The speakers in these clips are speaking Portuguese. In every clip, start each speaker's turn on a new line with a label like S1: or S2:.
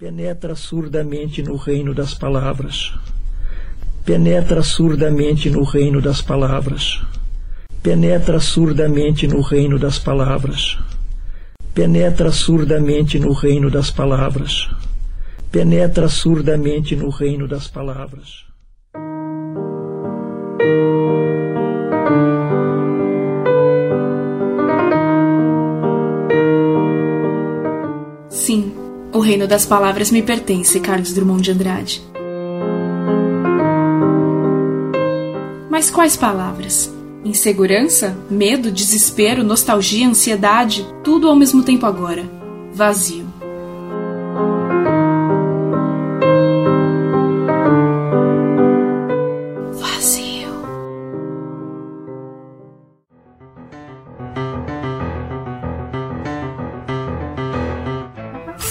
S1: Penetra surdamente no reino das palavras. Penetra surdamente no reino das palavras. Penetra surdamente no reino das palavras. Penetra surdamente no reino das palavras. Penetra surdamente no reino das palavras.
S2: Reino das palavras me pertence, Carlos Drummond de Andrade. Mas quais palavras? Insegurança, medo, desespero, nostalgia, ansiedade, tudo ao mesmo tempo agora. Vazio. Vazio.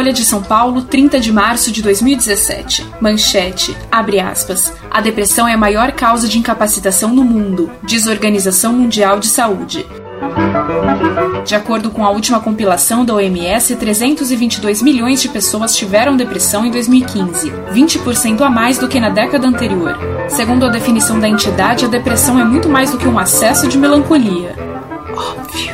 S2: Folha de São Paulo, 30 de março de 2017. Manchete, abre aspas. A depressão é a maior causa de incapacitação no mundo, diz a Organização Mundial de Saúde. De acordo com a última compilação da OMS, 322 milhões de pessoas tiveram depressão em 2015, 20% a mais do que na década anterior. Segundo a definição da entidade, a depressão é muito mais do que um acesso de melancolia. Óbvio.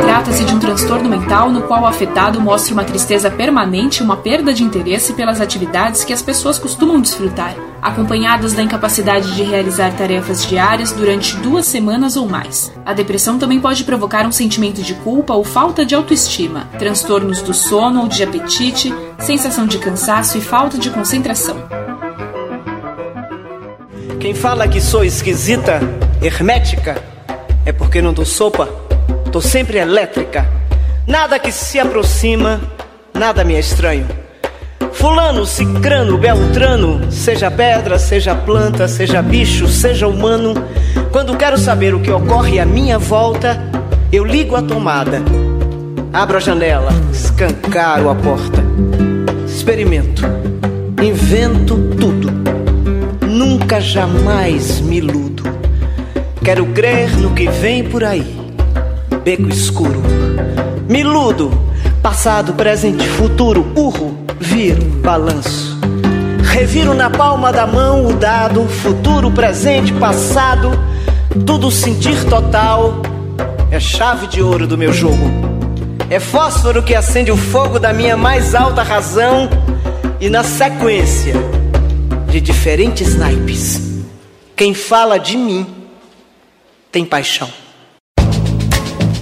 S2: Trata-se de um transtorno mental no qual o afetado mostra uma tristeza permanente e uma perda de interesse pelas atividades que as pessoas costumam desfrutar, acompanhadas da incapacidade de realizar tarefas diárias durante duas semanas ou mais. A depressão também pode provocar um sentimento de culpa ou falta de autoestima, transtornos do sono ou de apetite, sensação de cansaço e falta de concentração.
S3: Quem fala que sou esquisita, hermética, é porque não dou sopa Tô sempre elétrica. Nada que se aproxima, nada me é estranho. Fulano, cicrano, beltrano, seja pedra, seja planta, seja bicho, seja humano. Quando quero saber o que ocorre à minha volta, eu ligo a tomada, abro a janela, escancaro a porta, experimento, invento tudo. Nunca jamais me iludo. Quero crer no que vem por aí beco escuro. Miludo, passado, presente, futuro, urro, viro, balanço. Reviro na palma da mão o dado, futuro, presente, passado, tudo sentir total. É chave de ouro do meu jogo. É fósforo que acende o fogo da minha mais alta razão e na sequência de diferentes naipes. Quem fala de mim tem paixão.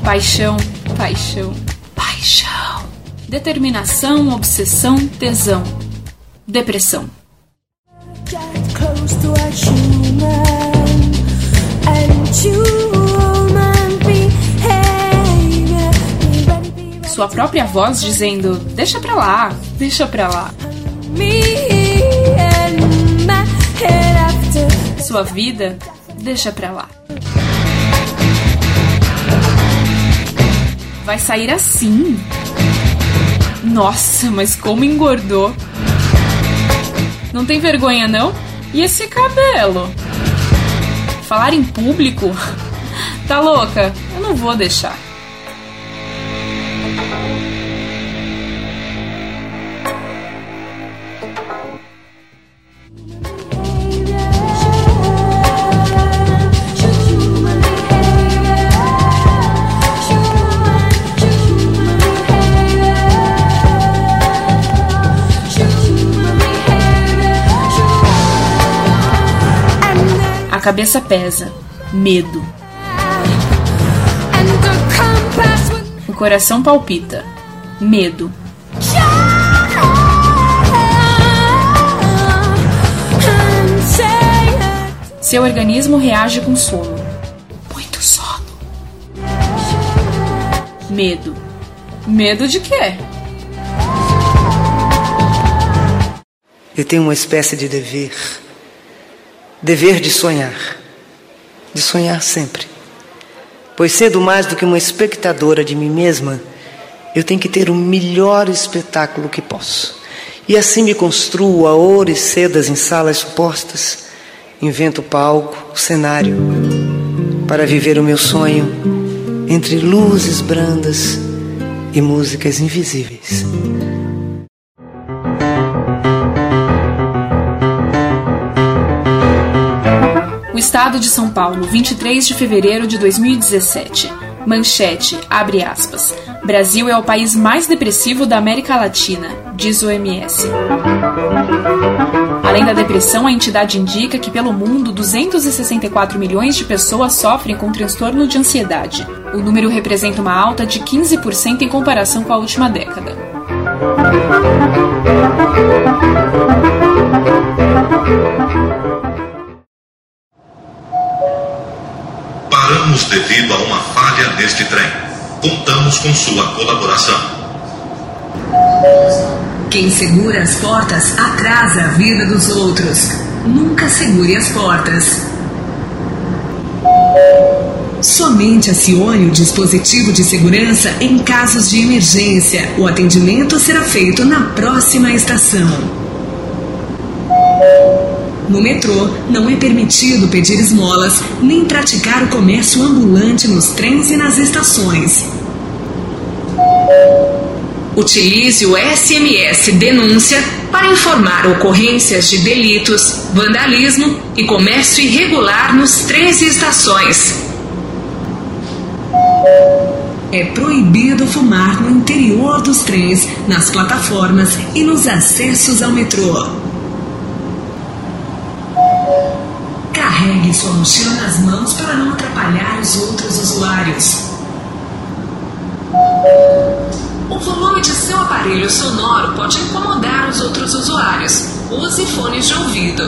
S2: Paixão, paixão, paixão. Determinação, obsessão, tesão. Depressão. Sua própria voz dizendo: Deixa pra lá, deixa pra lá. Sua vida, deixa pra lá. Vai sair assim. Nossa, mas como engordou. Não tem vergonha, não? E esse cabelo? Falar em público? Tá louca? Eu não vou deixar. Cabeça pesa. Medo. O coração palpita. Medo. Seu organismo reage com sono. Muito sono. Medo. Medo de quê?
S3: Eu tenho uma espécie de dever dever de sonhar, de sonhar sempre. Pois sendo mais do que uma espectadora de mim mesma, eu tenho que ter o melhor espetáculo que posso. E assim me construo a ouro e sedas em salas supostas, invento palco, cenário, para viver o meu sonho entre luzes brandas e músicas invisíveis.
S2: Estado de São Paulo, 23 de fevereiro de 2017. Manchete, abre aspas. Brasil é o país mais depressivo da América Latina, diz o OMS. Além da depressão, a entidade indica que pelo mundo 264 milhões de pessoas sofrem com transtorno de ansiedade. O número representa uma alta de 15% em comparação com a última década.
S4: Paramos devido a uma falha neste trem. Contamos com sua colaboração.
S5: Quem segura as portas atrasa a vida dos outros. Nunca segure as portas. Somente acione o dispositivo de segurança em casos de emergência. O atendimento será feito na próxima estação. No metrô, não é permitido pedir esmolas nem praticar o comércio ambulante nos trens e nas estações. Utilize o SMS Denúncia para informar ocorrências de delitos, vandalismo e comércio irregular nos trens e estações. É proibido fumar no interior dos trens, nas plataformas e nos acessos ao metrô. Sua mochila nas mãos para não atrapalhar os outros usuários. O volume de seu aparelho sonoro pode incomodar os outros usuários. Use fones de ouvido.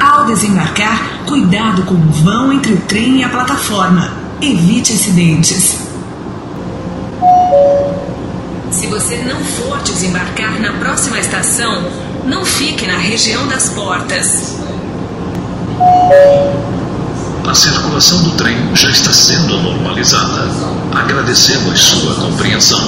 S5: Ao desembarcar, cuidado com o vão entre o trem e a plataforma. Evite acidentes. Se você não for desembarcar na próxima estação, não fique na região das portas.
S4: A circulação do trem já está sendo normalizada. Agradecemos sua compreensão.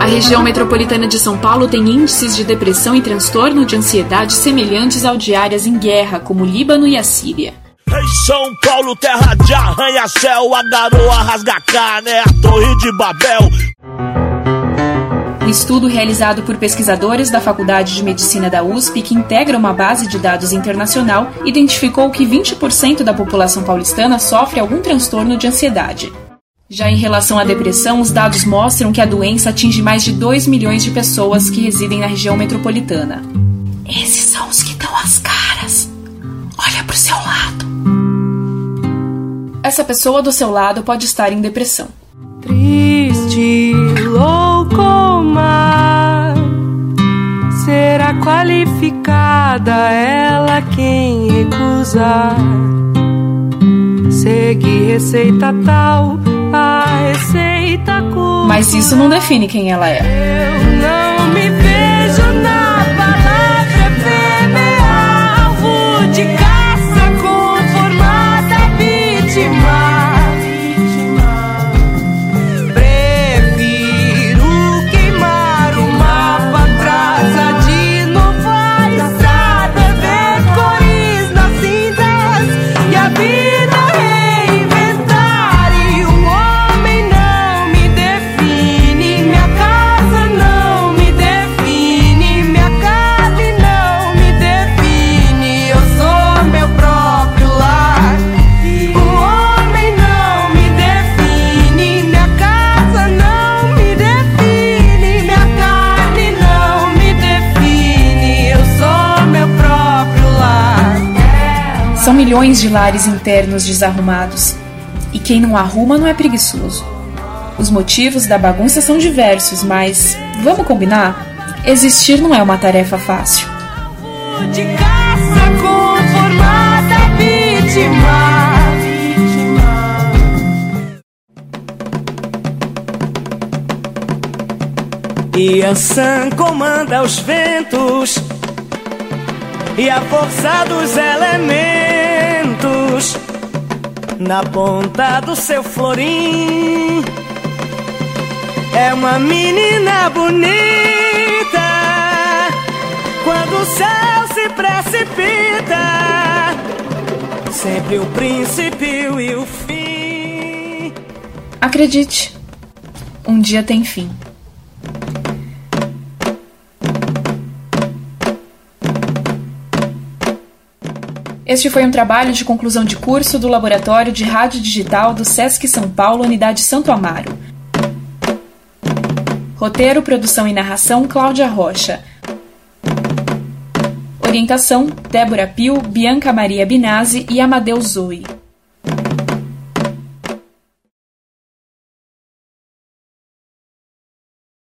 S2: A região metropolitana de São Paulo tem índices de depressão e transtorno de ansiedade semelhantes ao de áreas em guerra, como o Líbano e a Síria.
S6: Em São Paulo, terra de arranha-céu, a garoa rasga carne, é a torre de Babel.
S2: Um estudo realizado por pesquisadores da Faculdade de Medicina da USP, que integra uma base de dados internacional, identificou que 20% da população paulistana sofre algum transtorno de ansiedade. Já em relação à depressão, os dados mostram que a doença atinge mais de 2 milhões de pessoas que residem na região metropolitana. Esses são os que dão as caras. Olha pro seu lado. Essa pessoa do seu lado pode estar em depressão.
S7: Triste, louco mar, será qualificada ela quem recusar. Segue receita tal, a receita cura.
S2: Mas isso não define quem ela é.
S7: Eu não me vejo na palavra efêmera, alvo de caça
S2: milhões de lares internos desarrumados. E quem não arruma não é preguiçoso. Os motivos da bagunça são diversos, mas vamos combinar? Existir não é uma tarefa fácil.
S7: de caça conformada vítima.
S3: E Ansan comanda os ventos e a força dos elementos na ponta do seu florim. É uma menina bonita quando o céu se precipita. Sempre o princípio e o fim.
S2: Acredite, um dia tem fim. Este foi um trabalho de conclusão de curso do Laboratório de Rádio Digital do SESC São Paulo, Unidade Santo Amaro. Roteiro, produção e narração Cláudia Rocha. Orientação Débora Pio, Bianca Maria Binazzi e Amadeus Zoe.